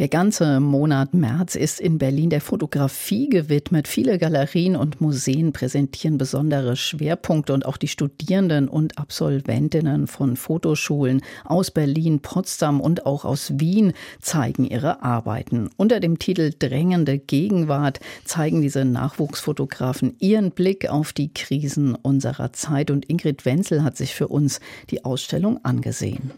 der ganze Monat März ist in Berlin der Fotografie gewidmet. Viele Galerien und Museen präsentieren besondere Schwerpunkte und auch die Studierenden und Absolventinnen von Fotoschulen aus Berlin, Potsdam und auch aus Wien zeigen ihre Arbeiten. Unter dem Titel Drängende Gegenwart zeigen diese Nachwuchsfotografen ihren Blick auf die Krisen unserer Zeit und Ingrid Wenzel hat sich für uns die Ausstellung angesehen.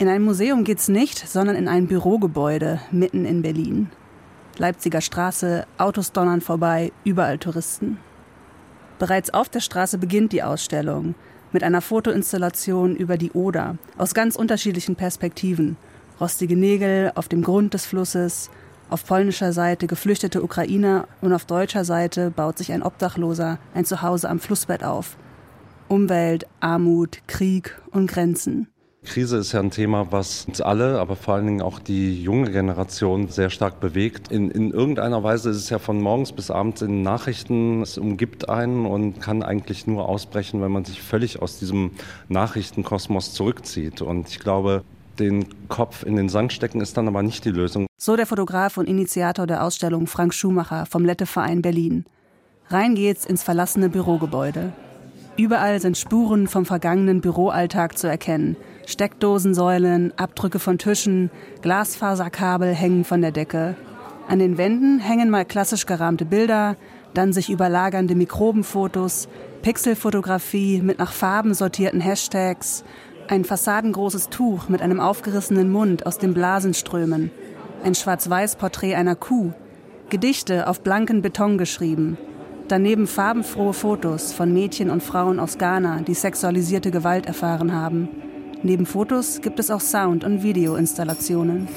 In ein Museum geht's nicht, sondern in ein Bürogebäude mitten in Berlin. Leipziger Straße, Autos donnern vorbei, überall Touristen. Bereits auf der Straße beginnt die Ausstellung mit einer Fotoinstallation über die Oder aus ganz unterschiedlichen Perspektiven. Rostige Nägel auf dem Grund des Flusses, auf polnischer Seite geflüchtete Ukrainer und auf deutscher Seite baut sich ein Obdachloser ein Zuhause am Flussbett auf. Umwelt, Armut, Krieg und Grenzen. Krise ist ja ein Thema, was uns alle, aber vor allen Dingen auch die junge Generation sehr stark bewegt. In, in irgendeiner Weise ist es ja von morgens bis abends in Nachrichten, es umgibt einen und kann eigentlich nur ausbrechen, wenn man sich völlig aus diesem Nachrichtenkosmos zurückzieht. Und ich glaube, den Kopf in den Sand stecken ist dann aber nicht die Lösung. So der Fotograf und Initiator der Ausstellung Frank Schumacher vom Letteverein Berlin. Rein geht's ins verlassene Bürogebäude. Überall sind Spuren vom vergangenen Büroalltag zu erkennen. Steckdosensäulen, Abdrücke von Tischen, Glasfaserkabel hängen von der Decke. An den Wänden hängen mal klassisch gerahmte Bilder, dann sich überlagernde Mikrobenfotos, Pixelfotografie mit nach Farben sortierten Hashtags, ein fassadengroßes Tuch mit einem aufgerissenen Mund aus dem Blasenströmen, ein Schwarz-Weiß-Porträt einer Kuh, Gedichte auf blanken Beton geschrieben, daneben farbenfrohe Fotos von Mädchen und Frauen aus Ghana, die sexualisierte Gewalt erfahren haben. Neben Fotos gibt es auch Sound- und Videoinstallationen.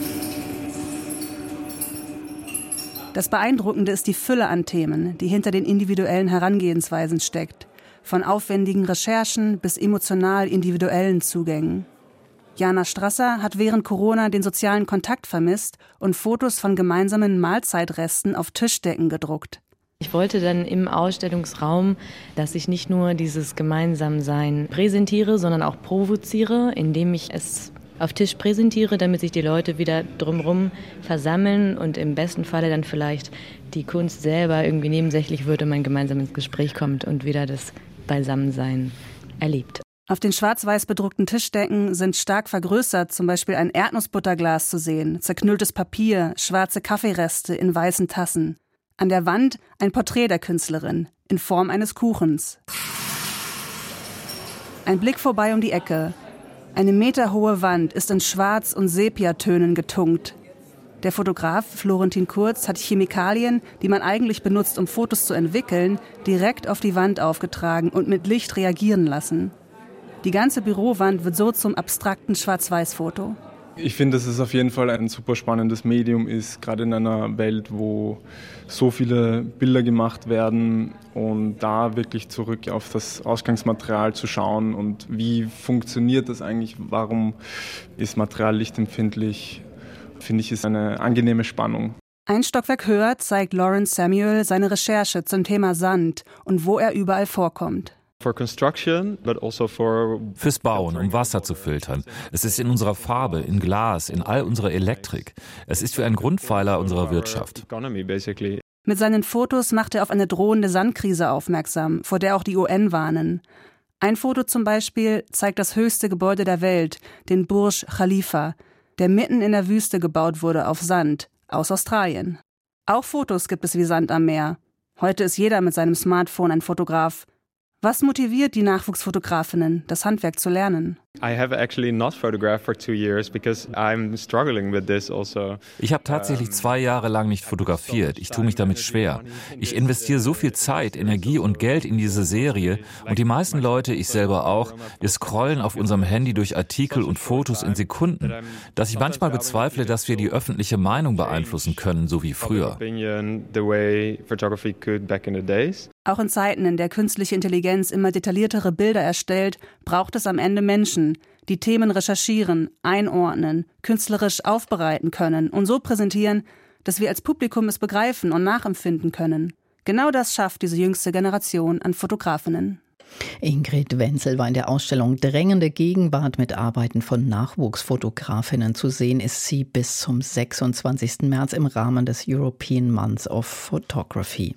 Das Beeindruckende ist die Fülle an Themen, die hinter den individuellen Herangehensweisen steckt, von aufwendigen Recherchen bis emotional individuellen Zugängen. Jana Strasser hat während Corona den sozialen Kontakt vermisst und Fotos von gemeinsamen Mahlzeitresten auf Tischdecken gedruckt. Ich wollte dann im Ausstellungsraum, dass ich nicht nur dieses Gemeinsamsein präsentiere, sondern auch provoziere, indem ich es auf Tisch präsentiere, damit sich die Leute wieder drumherum versammeln und im besten Falle dann vielleicht die Kunst selber irgendwie nebensächlich wird und man gemeinsam ins Gespräch kommt und wieder das Beisammensein erlebt. Auf den schwarz-weiß bedruckten Tischdecken sind stark vergrößert zum Beispiel ein Erdnussbutterglas zu sehen, zerknülltes Papier, schwarze Kaffeereste in weißen Tassen. An der Wand ein Porträt der Künstlerin in Form eines Kuchens. Ein Blick vorbei um die Ecke. Eine meterhohe Wand ist in Schwarz- und Sepiatönen getunkt. Der Fotograf Florentin Kurz hat Chemikalien, die man eigentlich benutzt, um Fotos zu entwickeln, direkt auf die Wand aufgetragen und mit Licht reagieren lassen. Die ganze Bürowand wird so zum abstrakten Schwarz-Weiß-Foto. Ich finde, dass es auf jeden Fall ein super spannendes Medium ist, gerade in einer Welt, wo so viele Bilder gemacht werden und da wirklich zurück auf das Ausgangsmaterial zu schauen und wie funktioniert das eigentlich, warum ist Material lichtempfindlich, finde ich, ist eine angenehme Spannung. Ein Stockwerk höher zeigt Lawrence Samuel seine Recherche zum Thema Sand und wo er überall vorkommt. Also Fürs Bauen, um Wasser zu filtern. Es ist in unserer Farbe, in Glas, in all unserer Elektrik. Es ist wie ein Grundpfeiler unserer Wirtschaft. Mit seinen Fotos macht er auf eine drohende Sandkrise aufmerksam, vor der auch die UN warnen. Ein Foto zum Beispiel zeigt das höchste Gebäude der Welt, den Burj Khalifa, der mitten in der Wüste gebaut wurde auf Sand, aus Australien. Auch Fotos gibt es wie Sand am Meer. Heute ist jeder mit seinem Smartphone ein Fotograf. Was motiviert die Nachwuchsfotografinnen, das Handwerk zu lernen? Also. Ich habe tatsächlich zwei Jahre lang nicht fotografiert. Ich tue mich damit schwer. Ich investiere so viel Zeit, Energie und Geld in diese Serie und die meisten Leute, ich selber auch, wir scrollen auf unserem Handy durch Artikel und Fotos in Sekunden, dass ich manchmal bezweifle, dass wir die öffentliche Meinung beeinflussen können, so wie früher. Auch in Zeiten, in der künstliche Intelligenz immer detailliertere Bilder erstellt, braucht es am Ende Menschen, die Themen recherchieren, einordnen, künstlerisch aufbereiten können und so präsentieren, dass wir als Publikum es begreifen und nachempfinden können. Genau das schafft diese jüngste Generation an Fotografinnen. Ingrid Wenzel war in der Ausstellung Drängende Gegenwart mit Arbeiten von Nachwuchsfotografinnen zu sehen, ist sie bis zum 26. März im Rahmen des European Month of Photography.